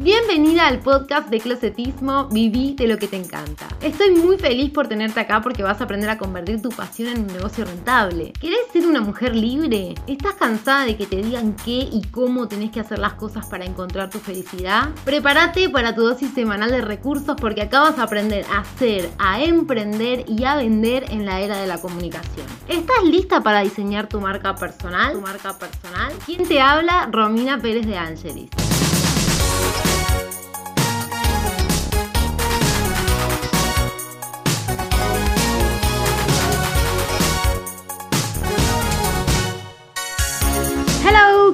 Bienvenida al podcast de Closetismo, viví de lo que te encanta. Estoy muy feliz por tenerte acá porque vas a aprender a convertir tu pasión en un negocio rentable. ¿Querés ser una mujer libre? ¿Estás cansada de que te digan qué y cómo tenés que hacer las cosas para encontrar tu felicidad? Prepárate para tu dosis semanal de recursos porque acá vas a aprender a hacer, a emprender y a vender en la era de la comunicación. ¿Estás lista para diseñar tu marca personal? ¿Tu marca personal? ¿Quién te habla? Romina Pérez de Angelis.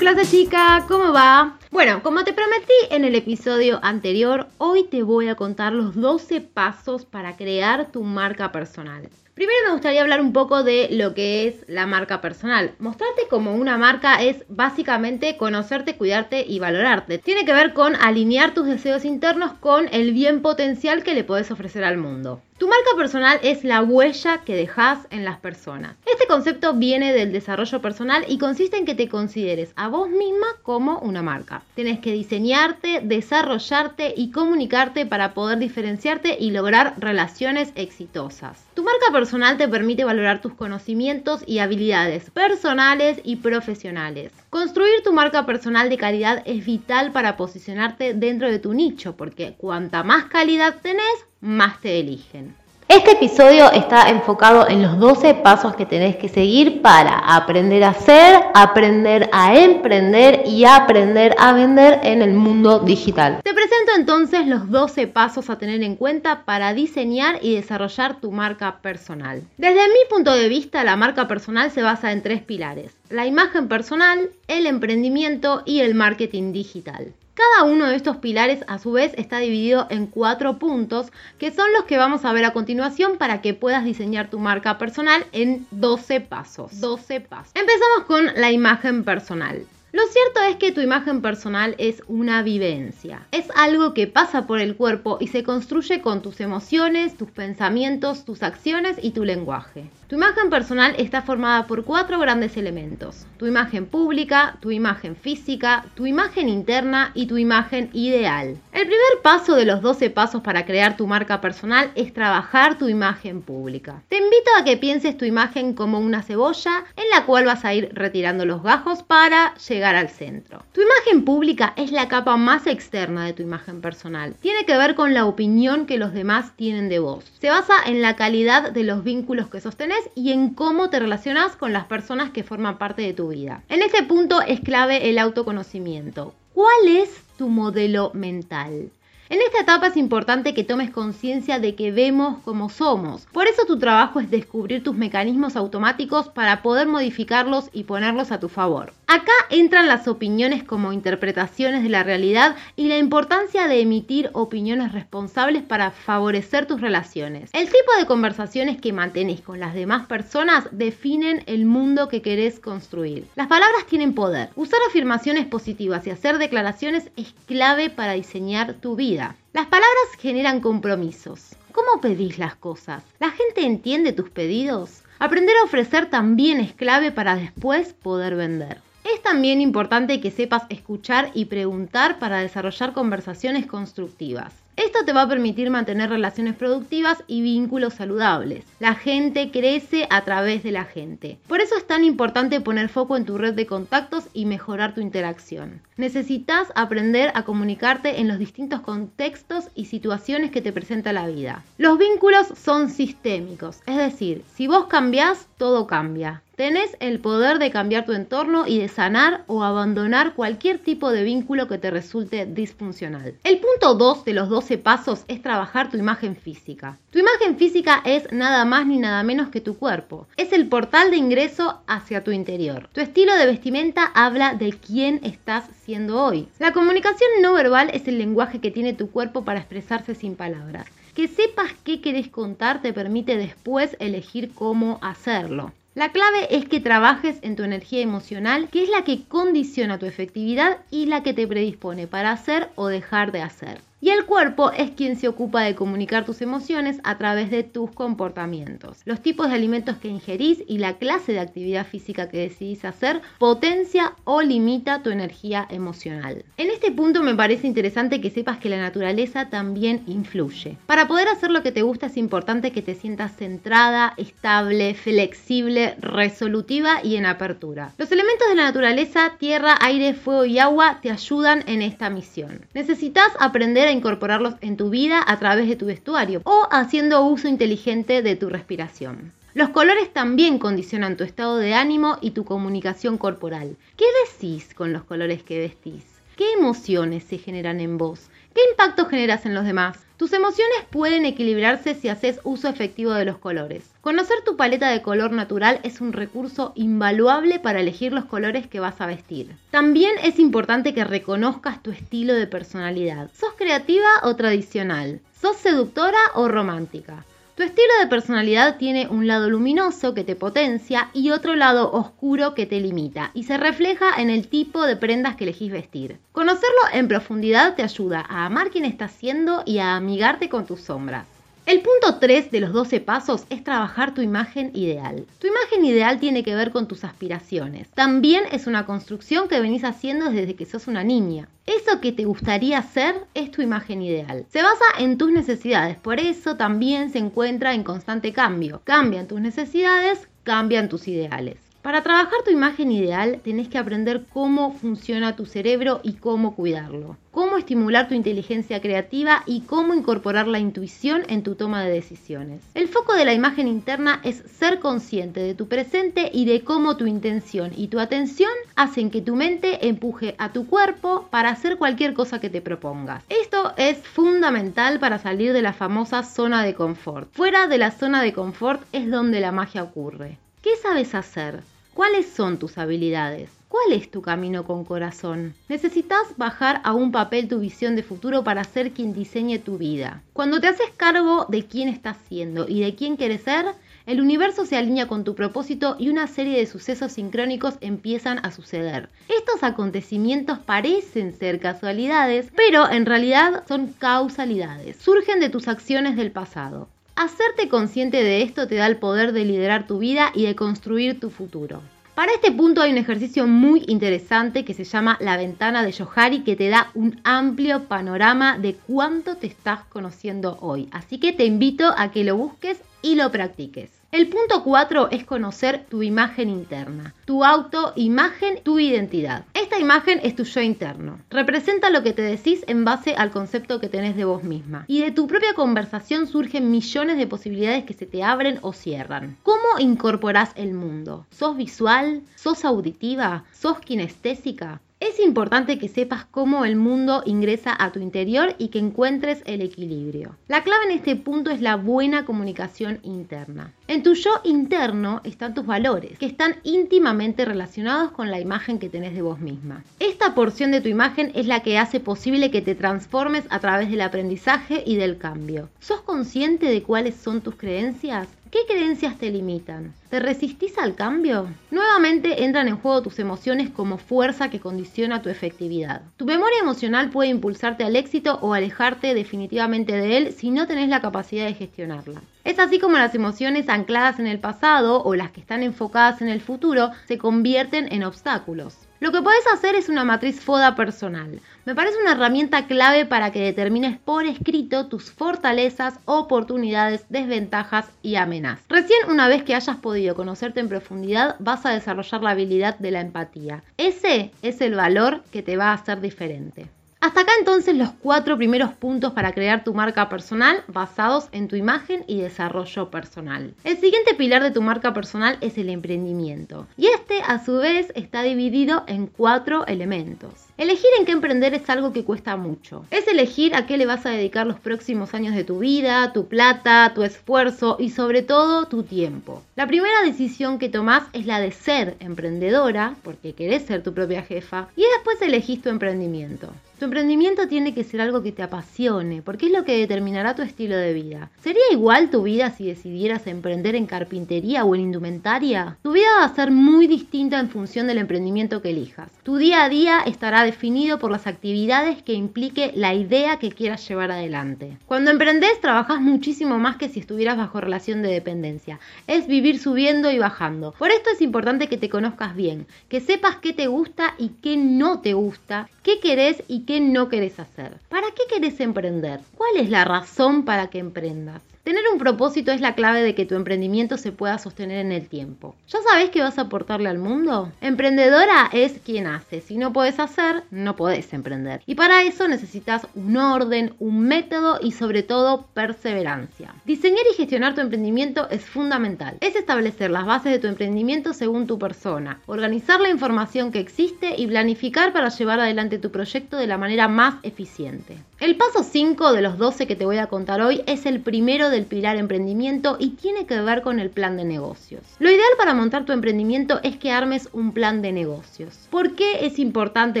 Clase chica, ¿cómo va? Bueno, como te prometí en el episodio anterior, hoy te voy a contar los 12 pasos para crear tu marca personal. Primero me gustaría hablar un poco de lo que es la marca personal. Mostrarte como una marca es básicamente conocerte, cuidarte y valorarte. Tiene que ver con alinear tus deseos internos con el bien potencial que le puedes ofrecer al mundo. Tu marca personal es la huella que dejas en las personas. Este concepto viene del desarrollo personal y consiste en que te consideres a vos misma como una marca. Tienes que diseñarte, desarrollarte y comunicarte para poder diferenciarte y lograr relaciones exitosas. Tu marca personal te permite valorar tus conocimientos y habilidades personales y profesionales. Construir tu marca personal de calidad es vital para posicionarte dentro de tu nicho, porque cuanta más calidad tenés, más te eligen. Este episodio está enfocado en los 12 pasos que tenés que seguir para aprender a hacer, aprender a emprender y aprender a vender en el mundo digital. Te presento entonces los 12 pasos a tener en cuenta para diseñar y desarrollar tu marca personal. Desde mi punto de vista, la marca personal se basa en tres pilares. La imagen personal, el emprendimiento y el marketing digital. Cada uno de estos pilares a su vez está dividido en cuatro puntos que son los que vamos a ver a continuación para que puedas diseñar tu marca personal en 12 pasos. 12 pasos. Empezamos con la imagen personal. Lo cierto es que tu imagen personal es una vivencia. Es algo que pasa por el cuerpo y se construye con tus emociones, tus pensamientos, tus acciones y tu lenguaje. Tu imagen personal está formada por cuatro grandes elementos. Tu imagen pública, tu imagen física, tu imagen interna y tu imagen ideal. El primer paso de los 12 pasos para crear tu marca personal es trabajar tu imagen pública. Te invito a que pienses tu imagen como una cebolla en la cual vas a ir retirando los gajos para llegar al centro. Tu imagen pública es la capa más externa de tu imagen personal. Tiene que ver con la opinión que los demás tienen de vos. Se basa en la calidad de los vínculos que sostenés y en cómo te relacionas con las personas que forman parte de tu vida. En este punto es clave el autoconocimiento. ¿Cuál es tu modelo mental? En esta etapa es importante que tomes conciencia de que vemos como somos. Por eso tu trabajo es descubrir tus mecanismos automáticos para poder modificarlos y ponerlos a tu favor. Acá entran las opiniones como interpretaciones de la realidad y la importancia de emitir opiniones responsables para favorecer tus relaciones. El tipo de conversaciones que mantenés con las demás personas definen el mundo que querés construir. Las palabras tienen poder. Usar afirmaciones positivas y hacer declaraciones es clave para diseñar tu vida. Las palabras generan compromisos. ¿Cómo pedís las cosas? ¿La gente entiende tus pedidos? Aprender a ofrecer también es clave para después poder vender. Es también importante que sepas escuchar y preguntar para desarrollar conversaciones constructivas. Esto te va a permitir mantener relaciones productivas y vínculos saludables. La gente crece a través de la gente. Por eso es tan importante poner foco en tu red de contactos y mejorar tu interacción. Necesitas aprender a comunicarte en los distintos contextos y situaciones que te presenta la vida. Los vínculos son sistémicos, es decir, si vos cambiás, todo cambia. Tenés el poder de cambiar tu entorno y de sanar o abandonar cualquier tipo de vínculo que te resulte disfuncional. El punto 2 de los 12 pasos es trabajar tu imagen física. Tu imagen física es nada más ni nada menos que tu cuerpo. Es el portal de ingreso hacia tu interior. Tu estilo de vestimenta habla de quién estás siendo hoy. La comunicación no verbal es el lenguaje que tiene tu cuerpo para expresarse sin palabras. Que sepas qué querés contar te permite después elegir cómo hacerlo. La clave es que trabajes en tu energía emocional, que es la que condiciona tu efectividad y la que te predispone para hacer o dejar de hacer. Y el cuerpo es quien se ocupa de comunicar tus emociones a través de tus comportamientos. Los tipos de alimentos que ingerís y la clase de actividad física que decidís hacer potencia o limita tu energía emocional. En este punto me parece interesante que sepas que la naturaleza también influye. Para poder hacer lo que te gusta es importante que te sientas centrada, estable, flexible, resolutiva y en apertura. Los elementos de la naturaleza, tierra, aire, fuego y agua te ayudan en esta misión. Necesitas aprender a incorporarlos en tu vida a través de tu vestuario o haciendo uso inteligente de tu respiración. Los colores también condicionan tu estado de ánimo y tu comunicación corporal. ¿Qué decís con los colores que vestís? ¿Qué emociones se generan en vos? ¿Qué impacto generas en los demás? Tus emociones pueden equilibrarse si haces uso efectivo de los colores. Conocer tu paleta de color natural es un recurso invaluable para elegir los colores que vas a vestir. También es importante que reconozcas tu estilo de personalidad. ¿Sos creativa o tradicional? ¿Sos seductora o romántica? Tu estilo de personalidad tiene un lado luminoso que te potencia y otro lado oscuro que te limita y se refleja en el tipo de prendas que elegís vestir. Conocerlo en profundidad te ayuda a amar quien estás siendo y a amigarte con tus sombras. El punto 3 de los 12 pasos es trabajar tu imagen ideal. Tu imagen ideal tiene que ver con tus aspiraciones. También es una construcción que venís haciendo desde que sos una niña. Eso que te gustaría ser es tu imagen ideal. Se basa en tus necesidades, por eso también se encuentra en constante cambio. Cambian tus necesidades, cambian tus ideales. Para trabajar tu imagen ideal tenés que aprender cómo funciona tu cerebro y cómo cuidarlo, cómo estimular tu inteligencia creativa y cómo incorporar la intuición en tu toma de decisiones. El foco de la imagen interna es ser consciente de tu presente y de cómo tu intención y tu atención hacen que tu mente empuje a tu cuerpo para hacer cualquier cosa que te propongas. Esto es fundamental para salir de la famosa zona de confort. Fuera de la zona de confort es donde la magia ocurre. ¿Qué sabes hacer? ¿Cuáles son tus habilidades? ¿Cuál es tu camino con corazón? Necesitas bajar a un papel tu visión de futuro para ser quien diseñe tu vida. Cuando te haces cargo de quién estás siendo y de quién quieres ser, el universo se alinea con tu propósito y una serie de sucesos sincrónicos empiezan a suceder. Estos acontecimientos parecen ser casualidades, pero en realidad son causalidades. Surgen de tus acciones del pasado. Hacerte consciente de esto te da el poder de liderar tu vida y de construir tu futuro. Para este punto hay un ejercicio muy interesante que se llama la ventana de Johari que te da un amplio panorama de cuánto te estás conociendo hoy. Así que te invito a que lo busques y lo practiques. El punto 4 es conocer tu imagen interna, tu autoimagen, tu identidad. Esta imagen es tu yo interno. Representa lo que te decís en base al concepto que tenés de vos misma. Y de tu propia conversación surgen millones de posibilidades que se te abren o cierran. ¿Cómo incorporás el mundo? ¿Sos visual? ¿Sos auditiva? ¿Sos kinestésica? Es importante que sepas cómo el mundo ingresa a tu interior y que encuentres el equilibrio. La clave en este punto es la buena comunicación interna. En tu yo interno están tus valores, que están íntimamente relacionados con la imagen que tenés de vos misma. Esta porción de tu imagen es la que hace posible que te transformes a través del aprendizaje y del cambio. ¿Sos consciente de cuáles son tus creencias? ¿Qué creencias te limitan? ¿Te resistís al cambio? Nuevamente entran en juego tus emociones como fuerza que condiciona tu efectividad. Tu memoria emocional puede impulsarte al éxito o alejarte definitivamente de él si no tenés la capacidad de gestionarla. Es así como las emociones ancladas en el pasado o las que están enfocadas en el futuro se convierten en obstáculos. Lo que puedes hacer es una matriz FODA personal. Me parece una herramienta clave para que determines por escrito tus fortalezas, oportunidades, desventajas y amenazas. Recién una vez que hayas podido conocerte en profundidad, vas a desarrollar la habilidad de la empatía. Ese es el valor que te va a hacer diferente. Hasta acá entonces los cuatro primeros puntos para crear tu marca personal basados en tu imagen y desarrollo personal. El siguiente pilar de tu marca personal es el emprendimiento y este a su vez está dividido en cuatro elementos. Elegir en qué emprender es algo que cuesta mucho. Es elegir a qué le vas a dedicar los próximos años de tu vida, tu plata, tu esfuerzo y sobre todo tu tiempo. La primera decisión que tomás es la de ser emprendedora, porque querés ser tu propia jefa, y después elegís tu emprendimiento. Tu emprendimiento tiene que ser algo que te apasione, porque es lo que determinará tu estilo de vida. ¿Sería igual tu vida si decidieras emprender en carpintería o en indumentaria? Tu vida va a ser muy distinta en función del emprendimiento que elijas. Tu día a día estará definido por las actividades que implique la idea que quieras llevar adelante. Cuando emprendes, trabajas muchísimo más que si estuvieras bajo relación de dependencia. Es vivir subiendo y bajando. Por esto es importante que te conozcas bien, que sepas qué te gusta y qué no te gusta, qué querés y qué no querés hacer. ¿Para qué querés emprender? ¿Cuál es la razón para que emprendas? Tener un propósito es la clave de que tu emprendimiento se pueda sostener en el tiempo. ¿Ya sabes qué vas a aportarle al mundo? Emprendedora es quien hace. Si no puedes hacer, no podés emprender. Y para eso necesitas un orden, un método y sobre todo perseverancia. Diseñar y gestionar tu emprendimiento es fundamental. Es establecer las bases de tu emprendimiento según tu persona, organizar la información que existe y planificar para llevar adelante tu proyecto de la manera más eficiente. El paso 5 de los 12 que te voy a contar hoy es el primero del pilar emprendimiento y tiene que ver con el plan de negocios. Lo ideal para montar tu emprendimiento es que armes un plan de negocios. ¿Por qué es importante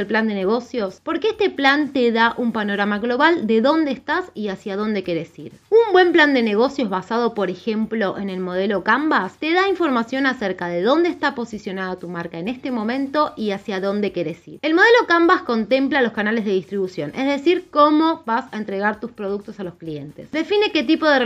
el plan de negocios? Porque este plan te da un panorama global de dónde estás y hacia dónde quieres ir. Un buen plan de negocios basado, por ejemplo, en el modelo Canvas te da información acerca de dónde está posicionada tu marca en este momento y hacia dónde quieres ir. El modelo Canvas contempla los canales de distribución, es decir, cómo vas a entregar tus productos a los clientes. Define qué tipo de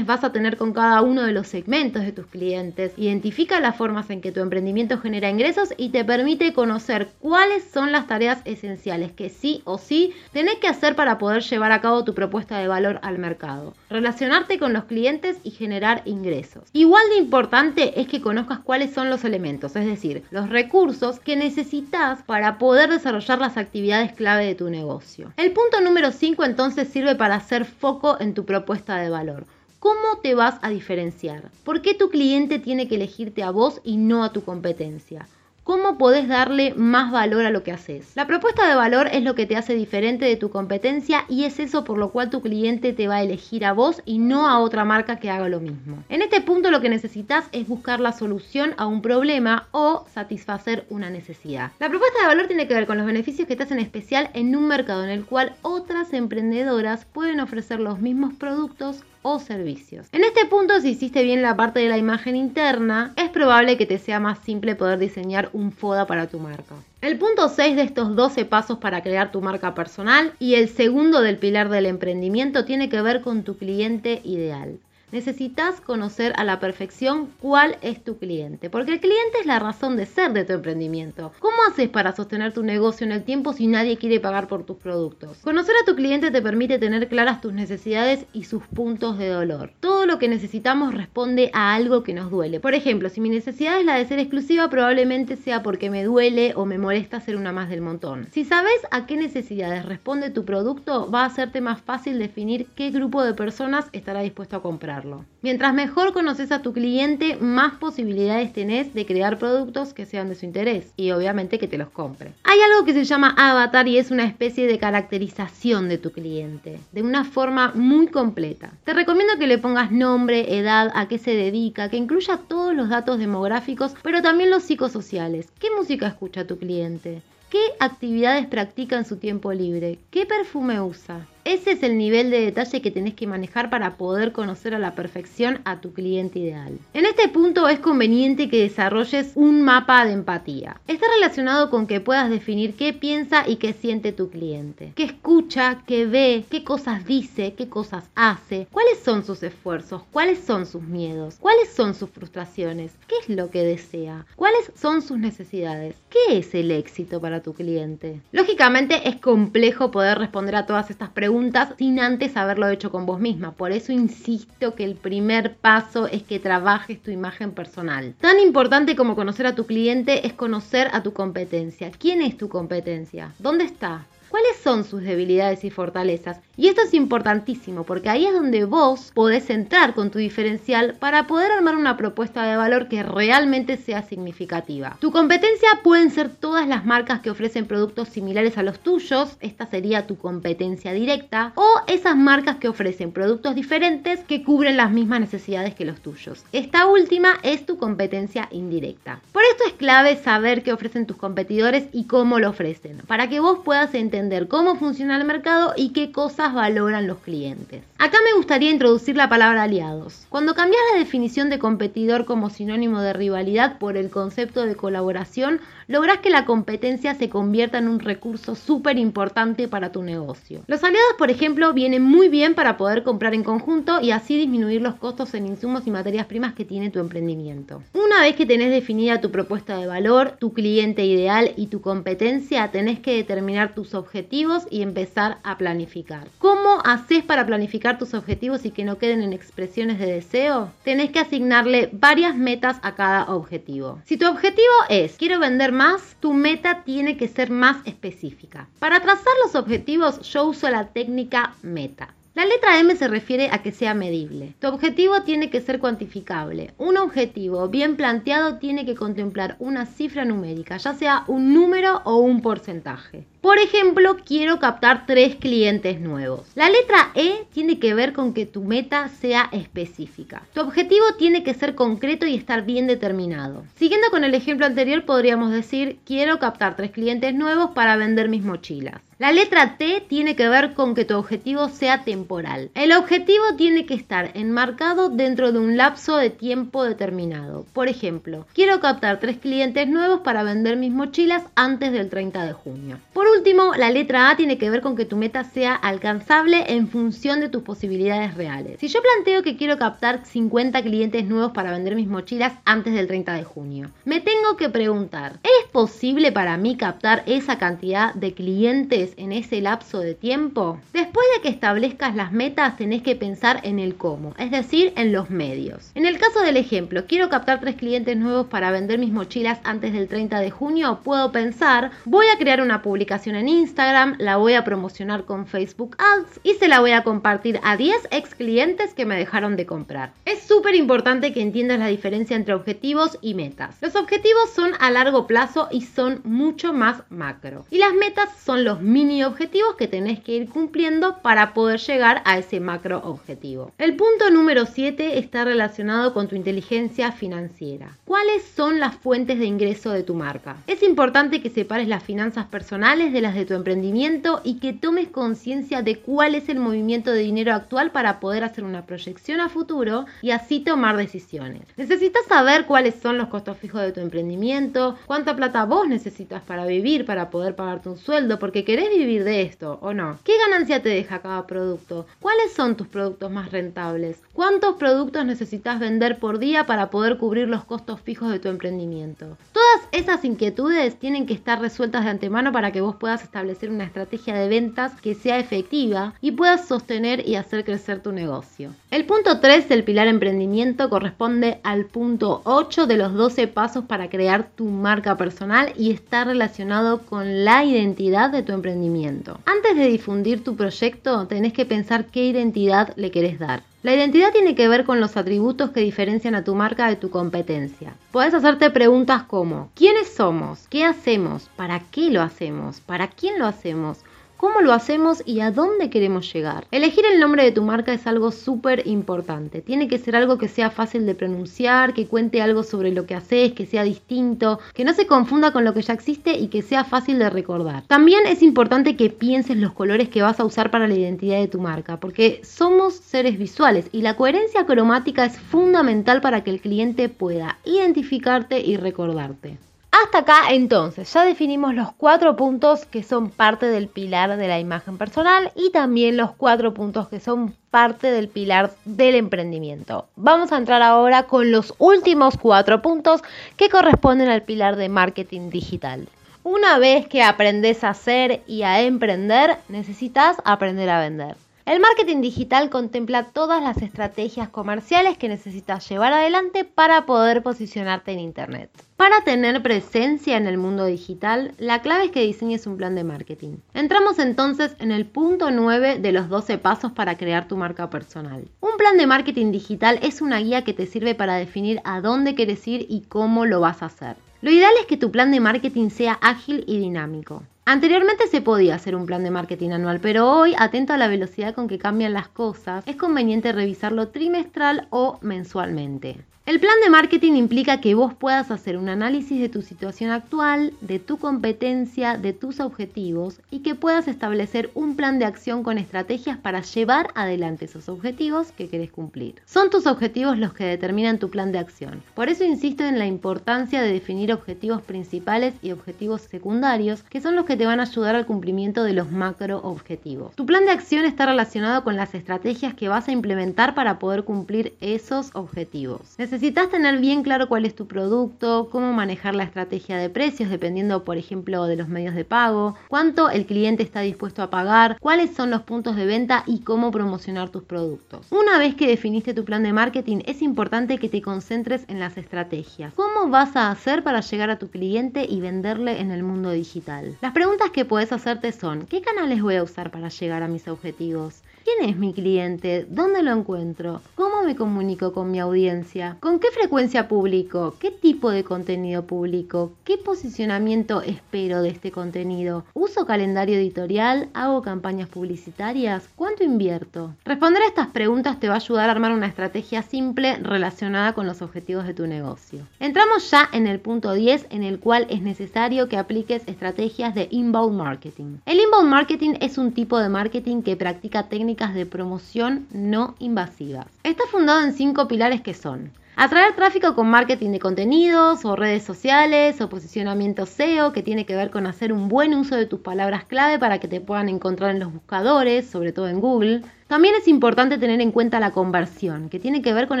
vas a tener con cada uno de los segmentos de tus clientes. Identifica las formas en que tu emprendimiento genera ingresos y te permite conocer cuáles son las tareas esenciales que sí o sí tenés que hacer para poder llevar a cabo tu propuesta de valor al mercado. Relacionarte con los clientes y generar ingresos. Igual de importante es que conozcas cuáles son los elementos, es decir, los recursos que necesitas para poder desarrollar las actividades clave de tu negocio. El punto número 5 entonces sirve para hacer foco en tu propuesta de valor. ¿Cómo te vas a diferenciar? ¿Por qué tu cliente tiene que elegirte a vos y no a tu competencia? ¿Cómo podés darle más valor a lo que haces? La propuesta de valor es lo que te hace diferente de tu competencia y es eso por lo cual tu cliente te va a elegir a vos y no a otra marca que haga lo mismo. En este punto lo que necesitas es buscar la solución a un problema o satisfacer una necesidad. La propuesta de valor tiene que ver con los beneficios que te hacen especial en un mercado en el cual otras emprendedoras pueden ofrecer los mismos productos o servicios. En este punto, si hiciste bien la parte de la imagen interna, es probable que te sea más simple poder diseñar un FODA para tu marca. El punto 6 de estos 12 pasos para crear tu marca personal y el segundo del pilar del emprendimiento tiene que ver con tu cliente ideal. Necesitas conocer a la perfección cuál es tu cliente, porque el cliente es la razón de ser de tu emprendimiento. ¿Cómo haces para sostener tu negocio en el tiempo si nadie quiere pagar por tus productos? Conocer a tu cliente te permite tener claras tus necesidades y sus puntos de dolor. Todo lo que necesitamos responde a algo que nos duele. Por ejemplo, si mi necesidad es la de ser exclusiva, probablemente sea porque me duele o me molesta ser una más del montón. Si sabes a qué necesidades responde tu producto, va a hacerte más fácil definir qué grupo de personas estará dispuesto a comprar. Mientras mejor conoces a tu cliente, más posibilidades tenés de crear productos que sean de su interés y obviamente que te los compre. Hay algo que se llama avatar y es una especie de caracterización de tu cliente, de una forma muy completa. Te recomiendo que le pongas nombre, edad, a qué se dedica, que incluya todos los datos demográficos, pero también los psicosociales. ¿Qué música escucha tu cliente? ¿Qué actividades practica en su tiempo libre? ¿Qué perfume usa? Ese es el nivel de detalle que tenés que manejar para poder conocer a la perfección a tu cliente ideal. En este punto es conveniente que desarrolles un mapa de empatía. Está relacionado con que puedas definir qué piensa y qué siente tu cliente, qué escucha, qué ve, qué cosas dice, qué cosas hace, cuáles son sus esfuerzos, cuáles son sus miedos, cuáles son sus frustraciones, qué es lo que desea, cuáles son sus necesidades, qué es el éxito para tu cliente. Lógicamente es complejo poder responder a todas estas preguntas sin antes haberlo hecho con vos misma. Por eso insisto que el primer paso es que trabajes tu imagen personal. Tan importante como conocer a tu cliente es conocer a tu competencia. ¿Quién es tu competencia? ¿Dónde está? cuáles son sus debilidades y fortalezas. Y esto es importantísimo porque ahí es donde vos podés entrar con tu diferencial para poder armar una propuesta de valor que realmente sea significativa. Tu competencia pueden ser todas las marcas que ofrecen productos similares a los tuyos, esta sería tu competencia directa, o esas marcas que ofrecen productos diferentes que cubren las mismas necesidades que los tuyos. Esta última es tu competencia indirecta. Por esto es clave saber qué ofrecen tus competidores y cómo lo ofrecen, para que vos puedas entender cómo funciona el mercado y qué cosas valoran los clientes. Acá me gustaría introducir la palabra aliados. Cuando cambias la definición de competidor como sinónimo de rivalidad por el concepto de colaboración, lográs que la competencia se convierta en un recurso súper importante para tu negocio. Los aliados, por ejemplo, vienen muy bien para poder comprar en conjunto y así disminuir los costos en insumos y materias primas que tiene tu emprendimiento. Una vez que tenés definida tu propuesta de valor, tu cliente ideal y tu competencia, tenés que determinar tus objetivos y empezar a planificar. ¿Cómo haces para planificar tus objetivos y que no queden en expresiones de deseo? Tenés que asignarle varias metas a cada objetivo. Si tu objetivo es quiero vender más, tu meta tiene que ser más específica. Para trazar los objetivos yo uso la técnica meta. La letra M se refiere a que sea medible. Tu objetivo tiene que ser cuantificable. Un objetivo bien planteado tiene que contemplar una cifra numérica, ya sea un número o un porcentaje. Por ejemplo, quiero captar tres clientes nuevos. La letra E tiene que ver con que tu meta sea específica. Tu objetivo tiene que ser concreto y estar bien determinado. Siguiendo con el ejemplo anterior, podríamos decir, quiero captar tres clientes nuevos para vender mis mochilas. La letra T tiene que ver con que tu objetivo sea temporal. El objetivo tiene que estar enmarcado dentro de un lapso de tiempo determinado. Por ejemplo, quiero captar tres clientes nuevos para vender mis mochilas antes del 30 de junio. Último, la letra A tiene que ver con que tu meta sea alcanzable en función de tus posibilidades reales. Si yo planteo que quiero captar 50 clientes nuevos para vender mis mochilas antes del 30 de junio, me tengo que preguntar, ¿es posible para mí captar esa cantidad de clientes en ese lapso de tiempo? Después de que establezcas las metas, tenés que pensar en el cómo, es decir, en los medios. En el caso del ejemplo, quiero captar tres clientes nuevos para vender mis mochilas antes del 30 de junio, puedo pensar, voy a crear una publicación en Instagram, la voy a promocionar con Facebook Ads y se la voy a compartir a 10 ex clientes que me dejaron de comprar. Es súper importante que entiendas la diferencia entre objetivos y metas. Los objetivos son a largo plazo y son mucho más macro. Y las metas son los mini objetivos que tenés que ir cumpliendo para poder llegar a ese macro objetivo. El punto número 7 está relacionado con tu inteligencia financiera. ¿Cuáles son las fuentes de ingreso de tu marca? Es importante que separes las finanzas personales de las de tu emprendimiento y que tomes conciencia de cuál es el movimiento de dinero actual para poder hacer una proyección a futuro y así tomar decisiones. Necesitas saber cuáles son los costos fijos de tu emprendimiento, cuánta plata vos necesitas para vivir, para poder pagarte un sueldo, porque querés vivir de esto o no? ¿Qué ganancia te deja cada producto? ¿Cuáles son tus productos más rentables? ¿Cuántos productos necesitas vender por día para poder cubrir los costos fijos de tu emprendimiento? Todas esas inquietudes tienen que estar resueltas de antemano para que vos puedas establecer una estrategia de ventas que sea efectiva y puedas sostener y hacer crecer tu negocio. El punto 3 del pilar emprendimiento corresponde al punto 8 de los 12 pasos para crear tu marca personal y está relacionado con la identidad de tu emprendimiento antes de difundir tu proyecto, tenés que pensar qué identidad le querés dar. La identidad tiene que ver con los atributos que diferencian a tu marca de tu competencia. Puedes hacerte preguntas como ¿quiénes somos? ¿Qué hacemos? ¿Para qué lo hacemos? ¿Para quién lo hacemos? Cómo lo hacemos y a dónde queremos llegar. Elegir el nombre de tu marca es algo súper importante. Tiene que ser algo que sea fácil de pronunciar, que cuente algo sobre lo que haces, que sea distinto, que no se confunda con lo que ya existe y que sea fácil de recordar. También es importante que pienses los colores que vas a usar para la identidad de tu marca, porque somos seres visuales y la coherencia cromática es fundamental para que el cliente pueda identificarte y recordarte. Hasta acá entonces ya definimos los cuatro puntos que son parte del pilar de la imagen personal y también los cuatro puntos que son parte del pilar del emprendimiento. Vamos a entrar ahora con los últimos cuatro puntos que corresponden al pilar de marketing digital. Una vez que aprendes a hacer y a emprender, necesitas aprender a vender. El marketing digital contempla todas las estrategias comerciales que necesitas llevar adelante para poder posicionarte en Internet. Para tener presencia en el mundo digital, la clave es que diseñes un plan de marketing. Entramos entonces en el punto 9 de los 12 pasos para crear tu marca personal. Un plan de marketing digital es una guía que te sirve para definir a dónde quieres ir y cómo lo vas a hacer. Lo ideal es que tu plan de marketing sea ágil y dinámico. Anteriormente se podía hacer un plan de marketing anual, pero hoy, atento a la velocidad con que cambian las cosas, es conveniente revisarlo trimestral o mensualmente. El plan de marketing implica que vos puedas hacer un análisis de tu situación actual, de tu competencia, de tus objetivos y que puedas establecer un plan de acción con estrategias para llevar adelante esos objetivos que querés cumplir. Son tus objetivos los que determinan tu plan de acción. Por eso insisto en la importancia de definir objetivos principales y objetivos secundarios, que son los que te van a ayudar al cumplimiento de los macro objetivos. Tu plan de acción está relacionado con las estrategias que vas a implementar para poder cumplir esos objetivos. Necesitas tener bien claro cuál es tu producto, cómo manejar la estrategia de precios dependiendo, por ejemplo, de los medios de pago, cuánto el cliente está dispuesto a pagar, cuáles son los puntos de venta y cómo promocionar tus productos. Una vez que definiste tu plan de marketing, es importante que te concentres en las estrategias. ¿Cómo vas a hacer para llegar a tu cliente y venderle en el mundo digital? Las preguntas que puedes hacerte son, ¿qué canales voy a usar para llegar a mis objetivos? ¿Quién es mi cliente? ¿Dónde lo encuentro? ¿Cómo me comunico con mi audiencia? ¿Con qué frecuencia publico? ¿Qué tipo de contenido publico? ¿Qué posicionamiento espero de este contenido? ¿Uso calendario editorial? ¿Hago campañas publicitarias? ¿Cuánto invierto? Responder a estas preguntas te va a ayudar a armar una estrategia simple relacionada con los objetivos de tu negocio. Entramos ya en el punto 10 en el cual es necesario que apliques estrategias de inbound marketing. El inbound marketing es un tipo de marketing que practica técnicas de promoción no invasivas. Está fundado en cinco pilares que son Atraer tráfico con marketing de contenidos o redes sociales o posicionamiento SEO que tiene que ver con hacer un buen uso de tus palabras clave para que te puedan encontrar en los buscadores, sobre todo en Google. También es importante tener en cuenta la conversión, que tiene que ver con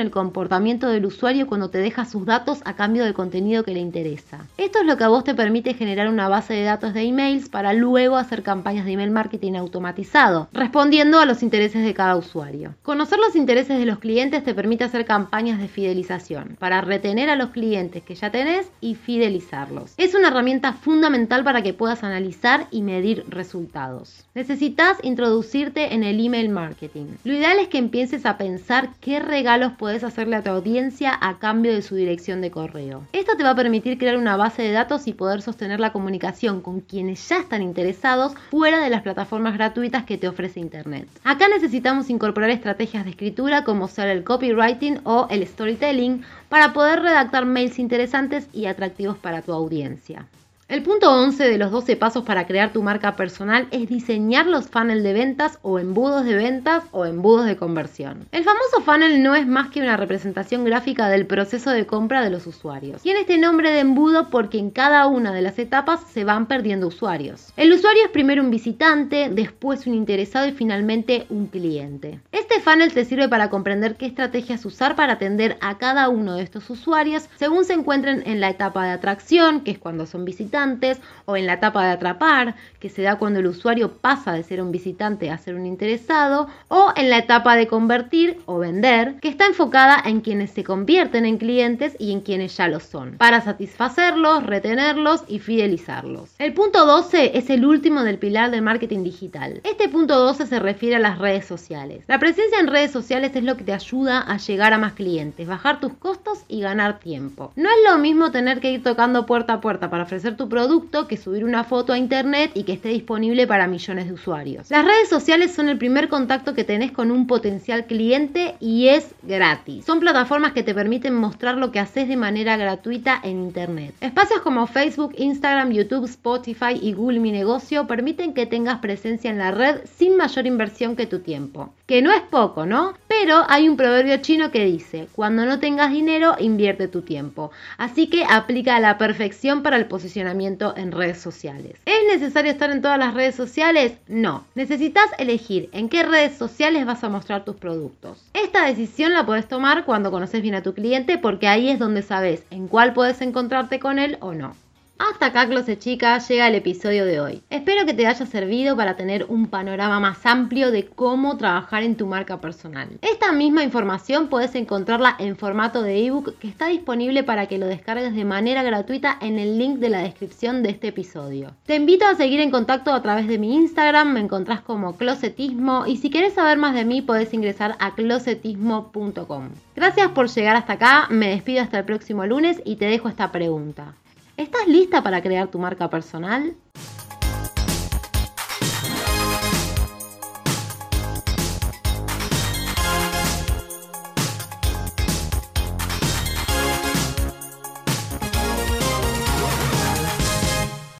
el comportamiento del usuario cuando te deja sus datos a cambio del contenido que le interesa. Esto es lo que a vos te permite generar una base de datos de emails para luego hacer campañas de email marketing automatizado, respondiendo a los intereses de cada usuario. Conocer los intereses de los clientes te permite hacer campañas de fidelización, para retener a los clientes que ya tenés y fidelizarlos. Es una herramienta fundamental para que puedas analizar y medir resultados. Necesitas introducirte en el email marketing lo ideal es que empieces a pensar qué regalos puedes hacerle a tu audiencia a cambio de su dirección de correo. Esto te va a permitir crear una base de datos y poder sostener la comunicación con quienes ya están interesados fuera de las plataformas gratuitas que te ofrece Internet. Acá necesitamos incorporar estrategias de escritura como ser el copywriting o el storytelling para poder redactar mails interesantes y atractivos para tu audiencia. El punto 11 de los 12 pasos para crear tu marca personal es diseñar los funnels de ventas o embudos de ventas o embudos de conversión. El famoso funnel no es más que una representación gráfica del proceso de compra de los usuarios. Tiene este nombre de embudo porque en cada una de las etapas se van perdiendo usuarios. El usuario es primero un visitante, después un interesado y finalmente un cliente. Este funnel te sirve para comprender qué estrategias usar para atender a cada uno de estos usuarios según se encuentren en la etapa de atracción, que es cuando son visitantes, o en la etapa de atrapar, que se da cuando el usuario pasa de ser un visitante a ser un interesado, o en la etapa de convertir o vender, que está enfocada en quienes se convierten en clientes y en quienes ya lo son, para satisfacerlos, retenerlos y fidelizarlos. El punto 12 es el último del pilar del marketing digital. Este punto 12 se refiere a las redes sociales. La presencia en redes sociales es lo que te ayuda a llegar a más clientes, bajar tus costos y ganar tiempo. No es lo mismo tener que ir tocando puerta a puerta para ofrecer tu producto que subir una foto a internet y que esté disponible para millones de usuarios. Las redes sociales son el primer contacto que tenés con un potencial cliente y es gratis. Son plataformas que te permiten mostrar lo que haces de manera gratuita en internet. Espacios como Facebook, Instagram, YouTube, Spotify y Google Mi Negocio permiten que tengas presencia en la red sin mayor inversión que tu tiempo. Que no es poco, ¿no? Pero hay un proverbio chino que dice, cuando no tengas dinero, invierte tu tiempo. Así que aplica a la perfección para el posicionamiento en redes sociales. ¿Es necesario estar en todas las redes sociales? No. Necesitas elegir en qué redes sociales vas a mostrar tus productos. Esta decisión la puedes tomar cuando conoces bien a tu cliente porque ahí es donde sabes en cuál puedes encontrarte con él o no. Hasta acá, Close Chica, llega el episodio de hoy. Espero que te haya servido para tener un panorama más amplio de cómo trabajar en tu marca personal. Esta misma información puedes encontrarla en formato de ebook que está disponible para que lo descargues de manera gratuita en el link de la descripción de este episodio. Te invito a seguir en contacto a través de mi Instagram, me encontrás como Closetismo y si quieres saber más de mí puedes ingresar a closetismo.com. Gracias por llegar hasta acá, me despido hasta el próximo lunes y te dejo esta pregunta. ¿Estás lista para crear tu marca personal?